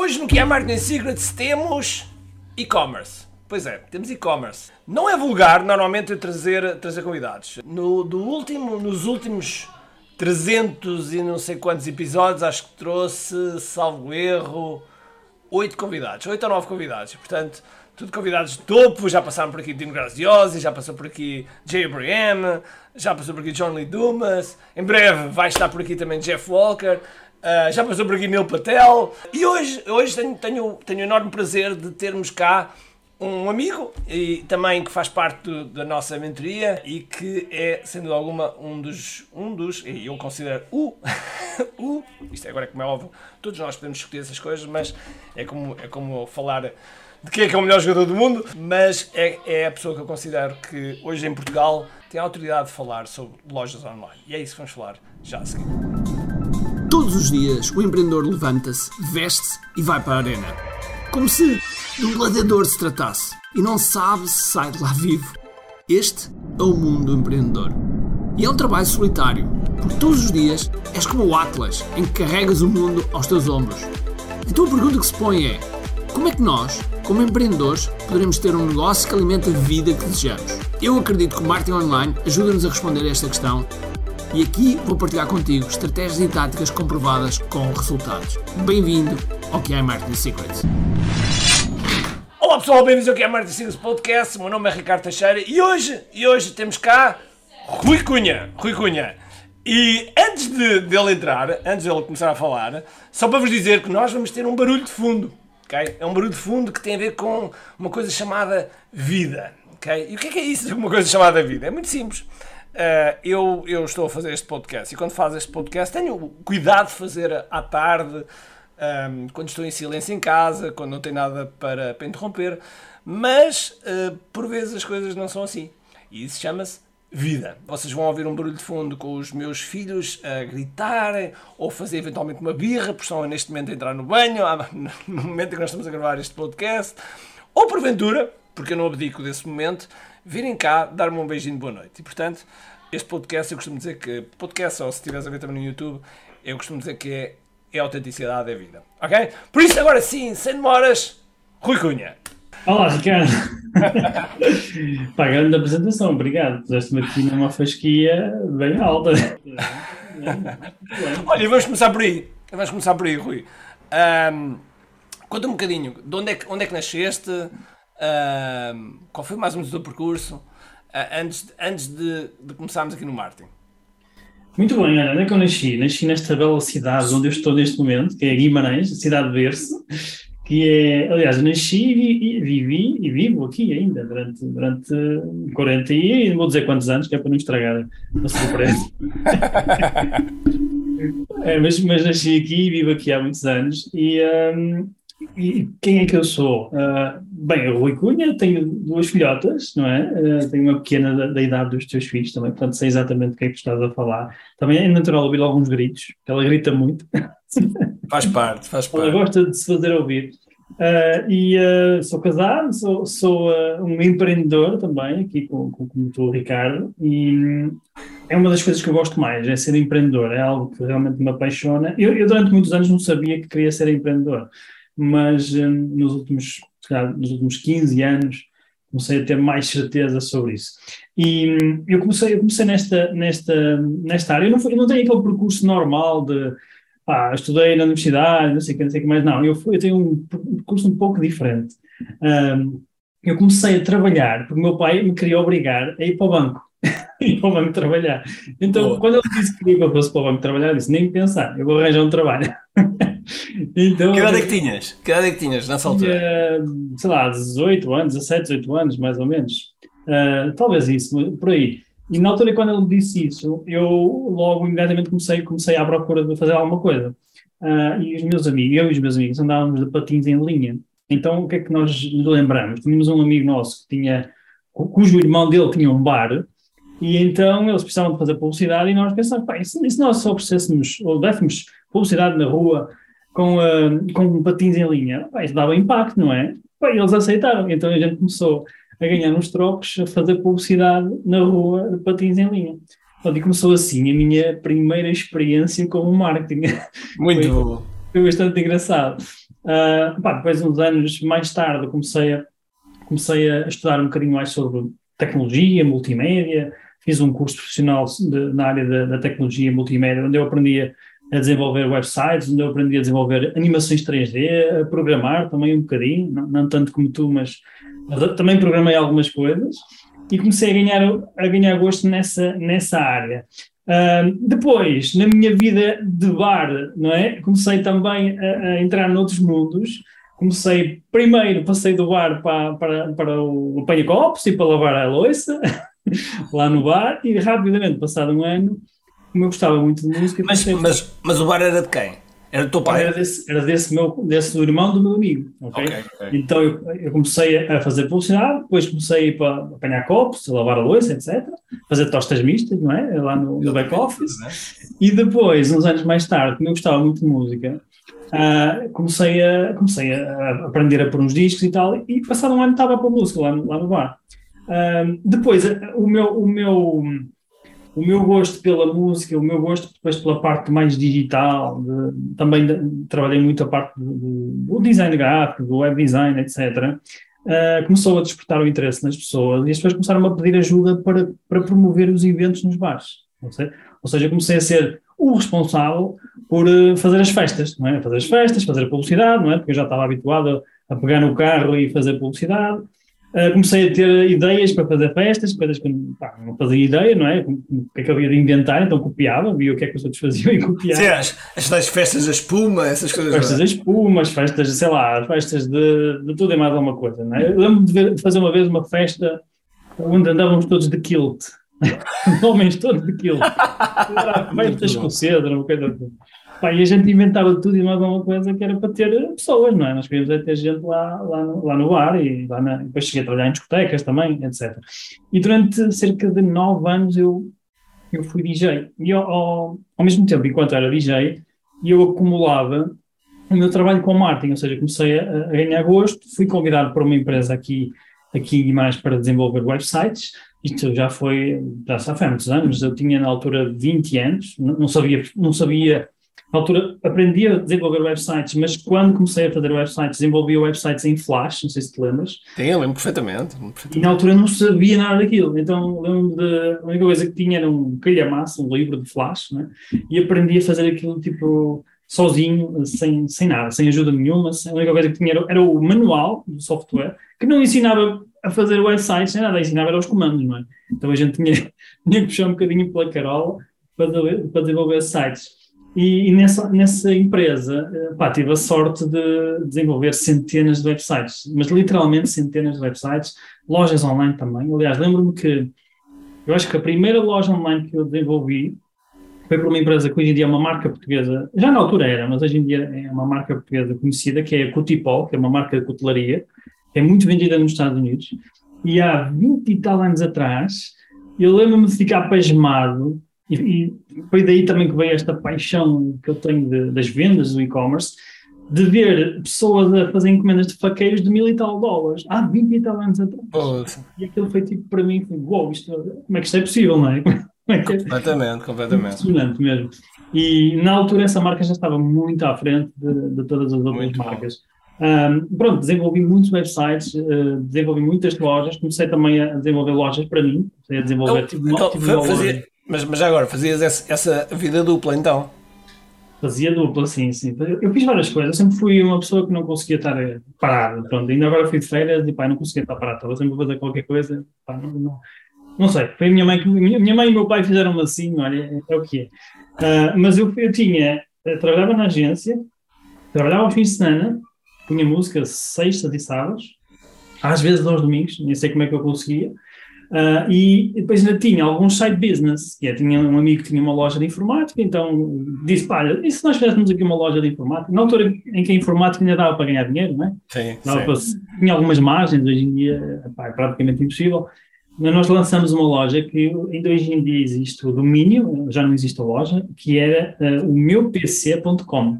Hoje no que é Marketing Secrets temos e-commerce. Pois é, temos e-commerce. Não é vulgar normalmente eu trazer, trazer convidados. No, do último, nos últimos 300 e não sei quantos episódios, acho que trouxe, salvo erro, 8 convidados, 8 ou 9 convidados. Portanto, tudo convidados de topo, já passaram por aqui Dino Graziosi, já passou por aqui Jay Abraham, já passou por aqui John Lee Dumas, em breve vai estar por aqui também Jeff Walker, uh, já passou por aqui Neil Patel, e hoje, hoje tenho, tenho, tenho o enorme prazer de termos cá um amigo e também que faz parte do, da nossa mentoria e que é, dúvida alguma, um dos, um dos e eu considero o, o, isto agora é como é óbvio, todos nós podemos discutir essas coisas, mas é como, é como falar de quem é que é o melhor jogador do mundo, mas é, é a pessoa que eu considero que hoje em Portugal tem a autoridade de falar sobre lojas online. E é isso que vamos falar já a seguir. Todos os dias o empreendedor levanta-se, veste-se e vai para a arena. Como se de um gladiador se tratasse e não sabe se sai de lá vivo. Este é o mundo do empreendedor. E é um trabalho solitário, porque todos os dias és como o Atlas, em que carregas o mundo aos teus ombros. Então a pergunta que se põe é: como é que nós, como empreendedores, poderemos ter um negócio que alimente a vida que desejamos? Eu acredito que o marketing online ajuda-nos a responder a esta questão e aqui vou partilhar contigo estratégias e táticas comprovadas com resultados. Bem-vindo ao que é Marketing Secrets. Olá pessoal, bem-vindos ao que é Martin Silas Podcast. O meu nome é Ricardo Teixeira e hoje, e hoje temos cá Rui Cunha. Rui Cunha. E antes de, dele entrar, antes dele começar a falar, só para vos dizer que nós vamos ter um barulho de fundo. Okay? É um barulho de fundo que tem a ver com uma coisa chamada vida. Okay? E o que é, que é isso de uma coisa chamada vida? É muito simples. Uh, eu, eu estou a fazer este podcast e quando faz este podcast tenho cuidado de fazer à tarde um, quando estou em silêncio em casa, quando não tenho nada para, para interromper, mas uh, por vezes as coisas não são assim. E isso chama-se vida. Vocês vão ouvir um barulho de fundo com os meus filhos a gritarem ou fazer eventualmente uma birra, porque estão neste momento a entrar no banho, no momento em que nós estamos a gravar este podcast, ou porventura, porque eu não abdico desse momento, virem cá dar-me um beijinho de boa noite. E portanto, este podcast, eu costumo dizer que, podcast, ou se estiveres a ver também no YouTube, eu costumo dizer que é é autenticidade da vida. Ok? Por isso, agora sim, sem demoras, Rui Cunha. Olá, Ricardo. Pá, grande apresentação, obrigado. Puseste-me aqui numa fasquia bem alta. Olha, vamos começar por aí. Vamos começar por aí, Rui. Um, conta um bocadinho, de onde é que, onde é que nasceste? Qual foi mais ou menos o teu percurso? Uh, antes, antes de, de começarmos aqui no marketing. Muito bem, olha, onde é que eu nasci? Nasci nesta bela cidade onde eu estou neste momento, que é Guimarães, a cidade de berço, que é, aliás, nasci e vivi e vivo aqui ainda durante, durante 40 e vou dizer quantos anos, que é para não estragar a surpresa. é, mas, mas nasci aqui e vivo aqui há muitos anos e, um, e quem é que eu sou? Uh, bem, eu Rui Cunha, tenho duas filhotas, não é? Uh, tenho uma pequena da, da, idade dos teus filhos também, portanto sei exatamente o que é que estás a falar. Também é natural ouvir alguns gritos, porque ela grita muito. Faz parte, faz parte. Ela gosta de se fazer ouvir. Uh, e sou casado, sou, sou um empreendedor também, aqui com, com, com o Ricardo, e hum, é uma das coisas que eu gosto mais, é ser empreendedor, é algo que realmente me apaixona. Eu, eu durante muitos anos não sabia que queria ser empreendedor mas um, nos, últimos, nos últimos 15 anos comecei a ter mais certeza sobre isso. E um, eu comecei, eu comecei nesta, nesta, nesta área, eu não, fui, eu não tenho aquele percurso normal de ah, estudei na universidade, não sei o que, não sei o que mais, não, eu, fui, eu tenho um percurso um pouco diferente. Um, eu comecei a trabalhar porque o meu pai me queria obrigar a ir para o banco. ir para o banco trabalhar. Então, Boa. quando ele disse que ia para o banco trabalhar, eu disse: nem pensar, eu vou arranjar um trabalho. então, que idade é que tinhas? Que idade é que tinhas nessa altura? Tinha, sei lá, 18 anos, 17, 18 anos, mais ou menos. Uh, talvez isso, por aí. E na altura, quando ele me disse isso, eu logo imediatamente comecei, comecei à procura de fazer alguma coisa. Uh, e os meus amigos, eu e os meus amigos andávamos de patins em linha. Então, o que é que nós nos lembramos? Tínhamos um amigo nosso que tinha, cujo irmão dele tinha um bar, e então eles precisavam de fazer publicidade e nós pensamos, pá, e se nós só oferecêssemos ou dessemos publicidade na rua com, uh, com patins em linha, pá, isso dava impacto, não é? Pá, eles aceitaram, então a gente começou a ganhar uns trocos, a fazer publicidade na rua de patins em linha. e começou assim a minha primeira experiência como marketing. Muito foi, bom. Foi bastante engraçado. Uh, pá, depois, uns anos mais tarde, comecei a, comecei a estudar um bocadinho mais sobre tecnologia, multimédia, fiz um curso profissional de, na área da, da tecnologia multimédia, onde eu aprendia a desenvolver websites, onde eu aprendi a desenvolver animações 3D, a programar também um bocadinho, não, não tanto como tu, mas, também programei algumas coisas e comecei a ganhar, a ganhar gosto nessa, nessa área. Uh, depois, na minha vida de bar, não é? Comecei também a, a entrar noutros mundos. Comecei, primeiro, passei do bar para, para, para o apanha-copos e para lavar a louça, lá no bar, e rapidamente, passado um ano, como eu gostava muito de música... Mas, mas, mas o bar era de quem? Era do teu pai? Era desse, era desse, meu, desse do irmão do meu amigo. Okay? okay, okay. Então eu, eu, comecei a fazer publicidade, depois comecei a ir para apanhar copos, a lavar a louça, etc. Fazer tostas mistas, não é? Lá no, no back-office. E depois, uns anos mais tarde, como eu gostava muito de música, uh, comecei, a, comecei a aprender a pôr uns discos e tal. E passado um ano estava a pôr música lá, lá no bar. Uh, depois, o meu. O meu o meu gosto pela música, o meu gosto depois pela parte mais digital, de, também de, trabalhei muito a parte do, do, design gráfico, do web design, etc. Uh, eh, começou a despertar o interesse nas pessoas e as pessoas começaram a pedir ajuda para, para promover os eventos nos bares. Ou seja, comecei a ser o responsável por uh, fazer as festas, não é? Fazer as festas, fazer a publicidade, não é? Porque eu já estava habituado a pegar no carro e fazer publicidade. Uh, comecei a ter ideias para fazer festas, coisas que pá, não fazia ideia, não é? O que é que havia de inventar, então copiava, via o que é que os outros faziam e copiava. Sim, as, as festas da espuma, essas coisas. Festas da espuma, as festas, sei lá, as festas de, de tudo e mais alguma coisa, não é? Eu lembro de, ver, fazer uma vez uma festa onde andávamos todos de kilt. Homens todos de kilt. Festas com cedro, uma coisa assim. Pá, e a gente inventava tudo e mais uma coisa que era para ter pessoas, não é? Nós queríamos é ter gente lá, lá, no, lá no bar e lá na, depois cheguei a trabalhar em discotecas também, etc. E durante cerca de nove anos eu, eu fui DJ. E ao, ao, mesmo tempo, enquanto era DJ, eu acumulava o meu trabalho com marketing, ou seja, comecei a, a ganhar gosto, fui convidado para uma empresa aqui, aqui Guimarães para desenvolver websites, isto já foi, já foi há muitos anos, eu tinha na altura 20 anos, não sabia, não sabia na altura aprendi a desenvolver websites, mas quando comecei a fazer websites, desenvolvia websites em Flash, não sei se te lembras. Sim, eu lembro perfeitamente, perfeitamente. E na altura não sabia nada daquilo, então lembro de, a única coisa que tinha era um calhamaço, um livro de Flash, né? e aprendi a fazer aquilo tipo sozinho, sem, sem nada, sem ajuda nenhuma. A única coisa que tinha era, era, o manual do software, que não ensinava a fazer websites nem nada, ensinava era os comandos, não é? Então a gente tinha, tinha que puxar um bocadinho pela carola para, para desenvolver sites. E, e, nessa, nessa empresa, eh, pá, tive a sorte de desenvolver centenas de websites, mas literalmente centenas de websites, lojas online também. Aliás, lembro-me que eu acho que a primeira loja online que eu desenvolvi foi para uma empresa que hoje em dia é uma marca portuguesa, já na altura era, mas hoje em dia é uma marca portuguesa conhecida, que é a Cutipol, que é uma marca de cutelaria, é muito vendida nos Estados Unidos. E há 20 e tal anos atrás, eu lembro-me de ficar pasmado e, e, foi daí também que veio esta paixão que eu tenho de, das vendas do e-commerce, de ver pessoas a fazer encomendas de faqueiros de mil e tal dólares, há 20 e tal anos atrás. Oh. E aquilo foi tipo, para mim, foi, wow, isto, como é que isto é possível, não é? é, é completamente, completamente. Impressionante mesmo. E na altura essa marca já estava muito à frente de, de todas as outras muito marcas. Um, pronto, desenvolvi muitos websites, uh, desenvolvi muitas lojas, comecei também a desenvolver lojas para mim, comecei a desenvolver então, tipo, então, fazia, mas, mas agora, fazias essa, essa vida dupla então? Fazia dupla, sim, sim. Eu fiz várias coisas. Eu sempre fui uma pessoa que não conseguia estar parada. Pronto, ainda agora fui de férias e pá, não conseguia estar parado. Estava sempre a fazer qualquer coisa. Pá, não, não, não, sei. Foi a minha mãe que. Minha mãe e meu pai fizeram assim, olha, é o que é. Uh, mas eu, eu tinha. Eu trabalhava na agência, trabalhava ao fim de semana, punha música sexta e sábados, às vezes aos domingos, nem sei como é que eu conseguia. Uh, e depois ainda tinha alguns side business, que é, tinha um amigo que tinha uma loja de informática, então disse, pá, e se nós fizéssemos aqui uma loja de informática? Na altura em que a informática ainda dava para ganhar dinheiro, não é? Sim, sim. Para, tinha algumas margens, hoje em dia pá, é praticamente impossível. Mas nós lançamos uma loja que ainda hoje em dia existe o domínio, já não existe a loja, que era uh, o meupc.com.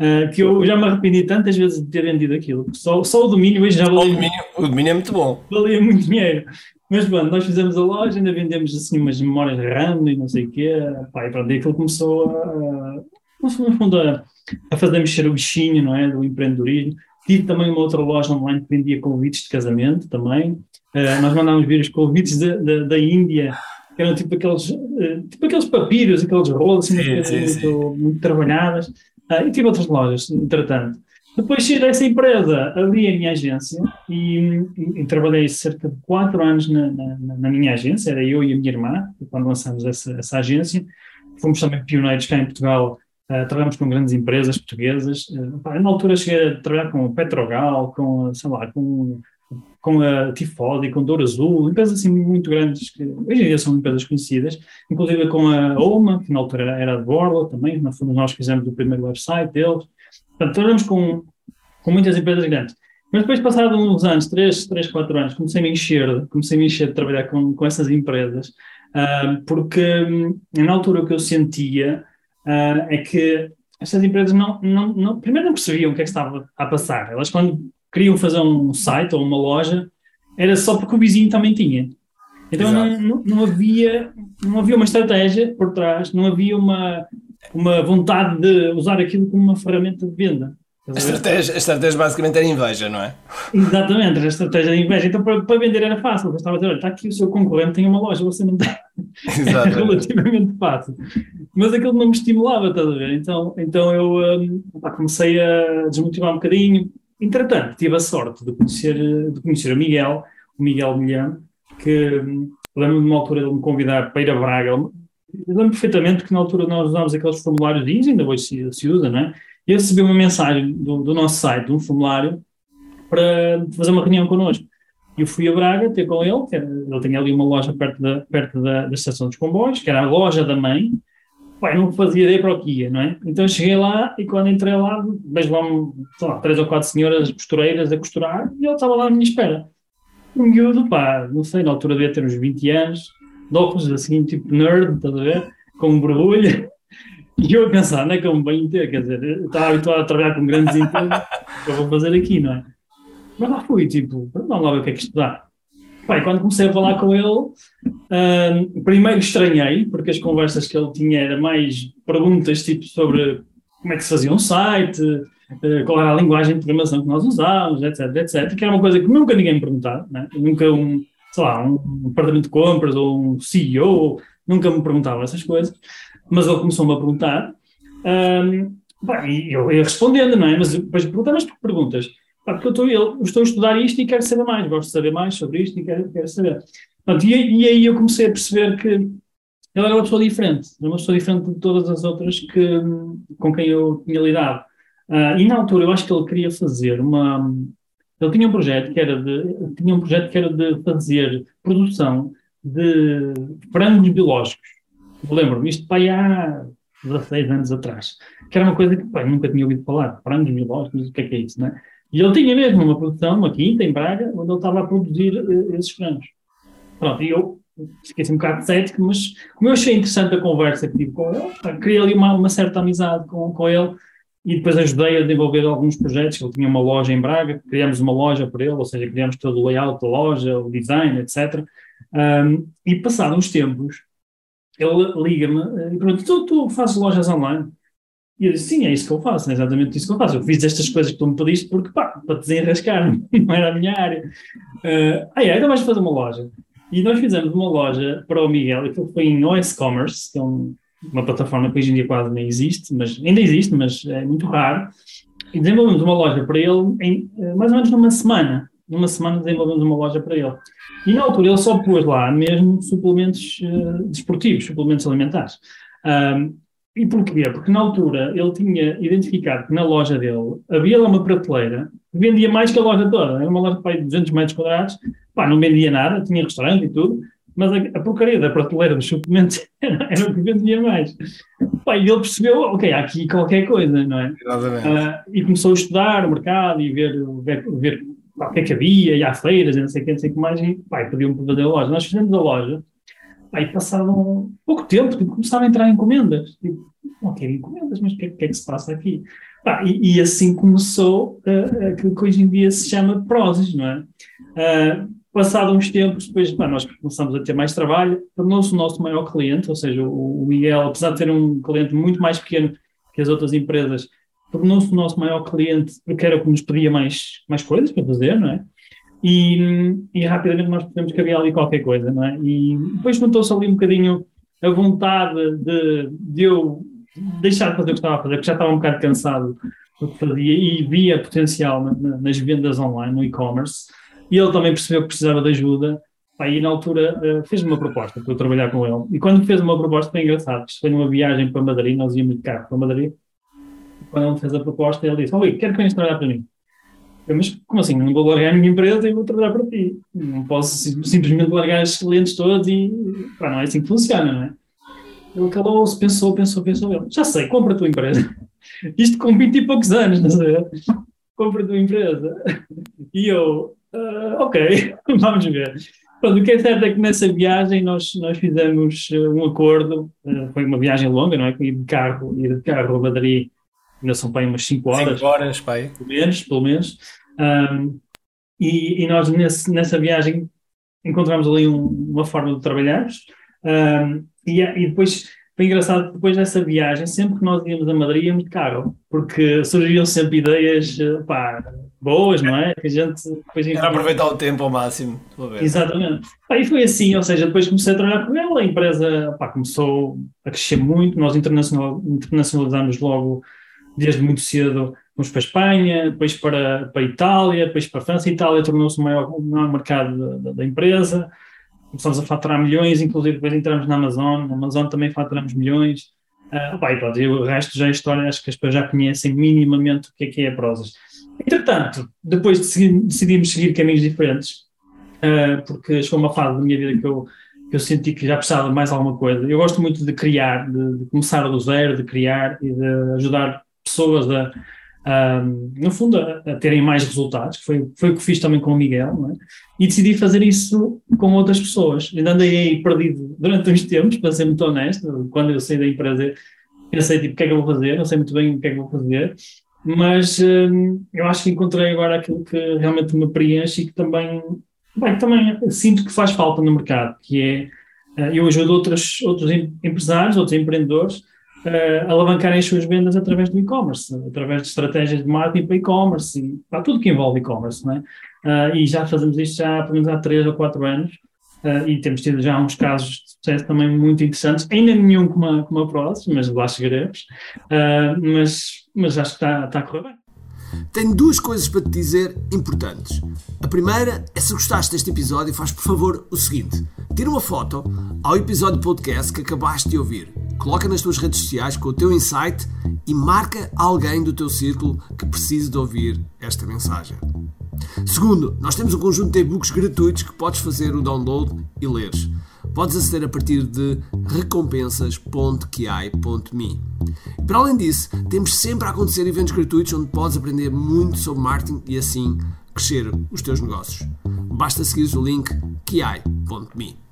Uh, que eu já me arrependi tantas vezes de ter vendido aquilo. Só, só o domínio hoje já valia. O domínio, o domínio é muito bom. Valia muito dinheiro. Mas pronto, nós fizemos a loja, ainda vendemos assim umas memórias RAM e não sei o quê, pá, e pronto, e aquilo começou a, no fundo, a, a fazer mexer o bichinho, não é? Do empreendedorismo. Tive também uma outra loja online que vendia convites de casamento também. Uh, nós mandámos vir os convites de, de, da Índia, que eram tipo aqueles, uh, tipo aqueles papiros, aqueles rolos, assim, sim, sim, muito, sim. muito, trabalhadas. Uh, e tive outras lojas, entretanto. Depois saí dessa empresa, abri a minha agência e, e, e trabalhei cerca de quatro anos na, na, na, minha agência, era eu e a minha irmã, quando lançamos essa, essa agência. Fomos também pioneiros cá em Portugal, uh, trabalhamos com grandes empresas portuguesas. Uh, na altura cheguei a trabalhar com o Petrogal, com, sei lá, com, com a Tifodi, com Douro Azul, empresas assim muito grandes, que hoje em dia são empresas conhecidas, inclusive com a OMA, que na altura era de Borla também, nós nós fizemos o primeiro website deles. Portanto, trabalhamos com, com muitas empresas grandes. Mas depois, passados uns anos, 3, 3 4 anos, comecei a me encher, comecei a me encher de trabalhar com, com essas empresas, uh, porque um, na altura o que eu sentia uh, é que essas empresas não, não, não, primeiro não percebiam o que é que estava a passar. Elas, quando queriam fazer um site ou uma loja, era só porque o vizinho também tinha. Então não, não, não, havia, não havia uma estratégia por trás, não havia uma, uma vontade de usar aquilo como uma ferramenta de venda. A estratégia, a estratégia basicamente era inveja, não é? Exatamente, a estratégia de inveja. Então, para, para vender era fácil. Eu estava a dizer, olha, está aqui o seu concorrente, tem uma loja, você não tem. Era relativamente fácil. Mas aquilo não me estimulava, estás a ver? Então, então eu um, comecei a desmotivar um bocadinho. Entretanto, tive a sorte de conhecer, de conhecer o Miguel, o Miguel Milhão, que um, lembro-me de uma altura ele me convidar para ir a Braga. Eu lembro perfeitamente que na altura nós usámos aqueles formulários de ainda hoje se, se usa, não é? eu recebi uma mensagem do, do nosso site, de um formulário, para fazer uma reunião connosco. Eu fui a Braga ter com ele, que era, ele tinha ali uma loja perto da, perto da, da estação dos comboios, que era a loja da mãe. Pai, não fazia ideia para o que ia, não é? Então cheguei lá e quando entrei lá, vejo lá, três ou quatro senhoras costureiras a costurar e ele estava lá à minha espera. Um miúdo, pá, não sei, na altura devia ter uns 20 anos, de óculos assim, tipo nerd, estás a ver? Com um borbulho. E eu a pensar, não é que eu me venho ter, quer dizer, eu estava habituado a trabalhar com grandes empresas, que eu vou fazer aqui, não é? Mas lá fui, tipo, vamos lá ver o que é que isto dá. Quando comecei a falar com ele, primeiro estranhei, porque as conversas que ele tinha eram mais perguntas tipo sobre como é que se fazia um site, uh, qual era a linguagem de programação que nós usávamos, etc, etc, que era uma coisa que nunca ninguém me perguntava, né? nunca um, sei lá, um departamento de compras ou um CEO nunca me perguntava essas coisas mas ele começou-me a perguntar, um, e eu ia respondendo, não é? Mas depois que perguntas? Porque eu estou, eu estou a estudar isto e quero saber mais, gosto de saber mais sobre isto e quero, quero saber. Pronto, e, e, aí eu comecei a perceber que ele era uma pessoa diferente, uma pessoa diferente de todas as outras que, com quem eu tinha lidado. Uh, e na altura eu acho que ele queria fazer uma. Ele tinha um projeto que era de, tinha um projeto que era de fazer produção de frangos biológicos lembro-me, isto pai há 16 anos atrás, que era uma coisa que nunca tinha ouvido falar, frangos biológicos, o que é que é isso, né? E ele tinha mesmo uma produção, uma quinta em Braga, onde ele estava a produzir uh, esses frangos. Pronto, e eu fiquei assim um bocado cético, mas como eu achei interessante a conversa que tive com ele, criei ali uma, uma certa amizade com, com ele e depois ajudei a desenvolver alguns projetos. Ele tinha uma loja em Braga, criamos uma loja para ele, ou seja, criamos todo o layout da loja, o design, etc. Um, e passados uns tempos, ele liga-me eh, e pergunta: tu, tu fazes lojas online? E eu disse: sim, é isso que eu faço, é exatamente isso que eu faço. Eu fiz estas coisas que tu me pediste porque, pá, para desenrascar, não era a minha área. Uh, ah, é, então vais fazer uma loja. E nós fizemos uma loja para o Miguel, e foi em OS Commerce, que é um, uma plataforma que hoje em dia quase nem existe, mas ainda existe, mas é muito raro. E desenvolvemos uma loja para ele em eh, mais ou menos numa semana. Numa semana desenvolvemos uma loja para ele. E na altura ele só pôs lá mesmo suplementos uh, desportivos, suplementos alimentares. Um, e porquê? Porque na altura ele tinha identificado que na loja dele havia lá uma prateleira que vendia mais que a loja toda. Era uma loja de 200 metros quadrados, pá, não vendia nada, tinha restaurante e tudo, mas a, a porcaria da prateleira dos suplementos era, era, o que vendia mais. Pá, e ele percebeu, ok, há aqui qualquer coisa, não é? Uh, e começou a estudar o mercado e ver, ver, ver pá, o que é que havia, e há feiras, e não sei o que, não sei o que mais, e pá, pediu-me para fazer a loja. Nós fizemos a loja, e passado pouco tempo, tipo, começaram a entrar encomendas. Tipo, ok, encomendas, mas o que, que, é que se passa aqui? Pá, e, e, assim começou uh, aquilo que hoje em dia se chama Prozis, não é? Uh, passado uns tempos, depois pá, nós começamos a ter mais trabalho, tornou-se o nosso maior cliente, ou seja, o, o Miguel, apesar de ter um cliente muito mais pequeno que as outras empresas, tornou-se o nosso maior cliente porque era o que nos pedia mais, mais coisas para fazer, não é? E, e rapidamente nós percebemos que havia ali qualquer coisa, não é? E depois notou-se ali um bocadinho a vontade de, de eu deixar de fazer o que estava a fazer, porque já estava um bocado cansado do que fazia e via potencial na, na, nas vendas online, no e-commerce. E ele também percebeu que precisava de ajuda. Aí, na altura, uh, fez-me uma proposta para eu trabalhar com ele. E quando fez uma proposta, foi engraçado. Foi numa viagem para Madrid, nós íamos de carro para Madrid. Quando ele fez a proposta, ele disse: Oi, quero que venhas trabalhar para mim. Mas como assim? Não vou largar a minha empresa e vou trabalhar para ti. Não posso simplesmente largar os clientes todos e. Pá, não é assim que funciona, não é? Ele calou-se, pensou, pensou, pensou. Ele, já sei, compra a tua empresa. Isto com 20 e poucos anos, não sei. Compra a tua empresa. E eu, uh, ok, vamos ver. Pronto, o que é certo é que nessa viagem nós, nós fizemos uh, um acordo, uh, foi uma viagem longa, não é? Ir de carro, ir de carro a Madrid, ainda são para umas 5 horas. 5 horas, pai. Pelo menos, pelo menos. Um, e, e, nós nesse, nessa viagem encontramos ali um, uma forma de trabalharmos. Um, e, e depois foi engraçado depois dessa viagem, sempre que nós íamos a Madrid, íamos de carro, porque surgiam sempre ideias pá, boas, não é? Que a gente depois Era aproveitar o tempo ao máximo. Exatamente. Aí foi assim, ou seja, depois comecei a trabalhar com ele, a empresa pá, começou a crescer muito, nós internacional, internacionalizamos logo desde muito cedo. Fomos para a Espanha, depois para, para a Itália, depois para a França. A Itália tornou-se o maior, o maior mercado da, da empresa começamos a faturar milhões, inclusive depois entramos na Amazon, na Amazon também faturamos milhões. Uh, opa, e, pronto, e o resto já é história, acho que as pessoas já conhecem minimamente o que é que é a Prozas. Entretanto, depois de decidimos seguir caminhos diferentes, uh, porque chegou uma fase da minha vida que eu, que eu senti que já precisava de mais alguma coisa. Eu gosto muito de criar, de, de começar do zero, de criar e de ajudar pessoas a, um, no fundo, a, a, terem mais resultados, que foi, foi o que fiz também com o Miguel, é? e decidi fazer isso com outras pessoas. Ainda andei aí perdido durante uns tempos, para ser muito honesto, quando eu saí da empresa, pensei, tipo, o que é que eu vou fazer? Não sei muito bem o que é que vou fazer, mas um, eu acho que encontrei agora aquilo que realmente me preenche e que também, bem, também sinto que faz falta no mercado, que é, uh, eu ajudo outros, outros empresários, outros empreendedores, uh, alavancarem as suas vendas através do e-commerce, através de estratégias de marketing para e-commerce e para tudo que envolve e-commerce, não é? Uh, e já fazemos isto já pelo menos há 3 ou 4 anos uh, e temos tido já uns casos de sucesso também muito interessantes, ainda nenhum como a, como a Prozis, mas lá chegaremos, mas, mas acho que está, está a correr bem. Tenho duas coisas para te dizer importantes. A primeira é se gostaste deste episódio, faz por favor o seguinte: tira uma foto ao episódio podcast que acabaste de ouvir Coloca nas tuas redes sociais com o teu insight e marca alguém do teu círculo que precise de ouvir esta mensagem. Segundo, nós temos um conjunto de e-books gratuitos que podes fazer o download e leres. Podes aceder a partir de recompensas.ki.me. Para além disso, temos sempre a acontecer eventos gratuitos onde podes aprender muito sobre marketing e assim crescer os teus negócios. Basta seguir o link ki.me.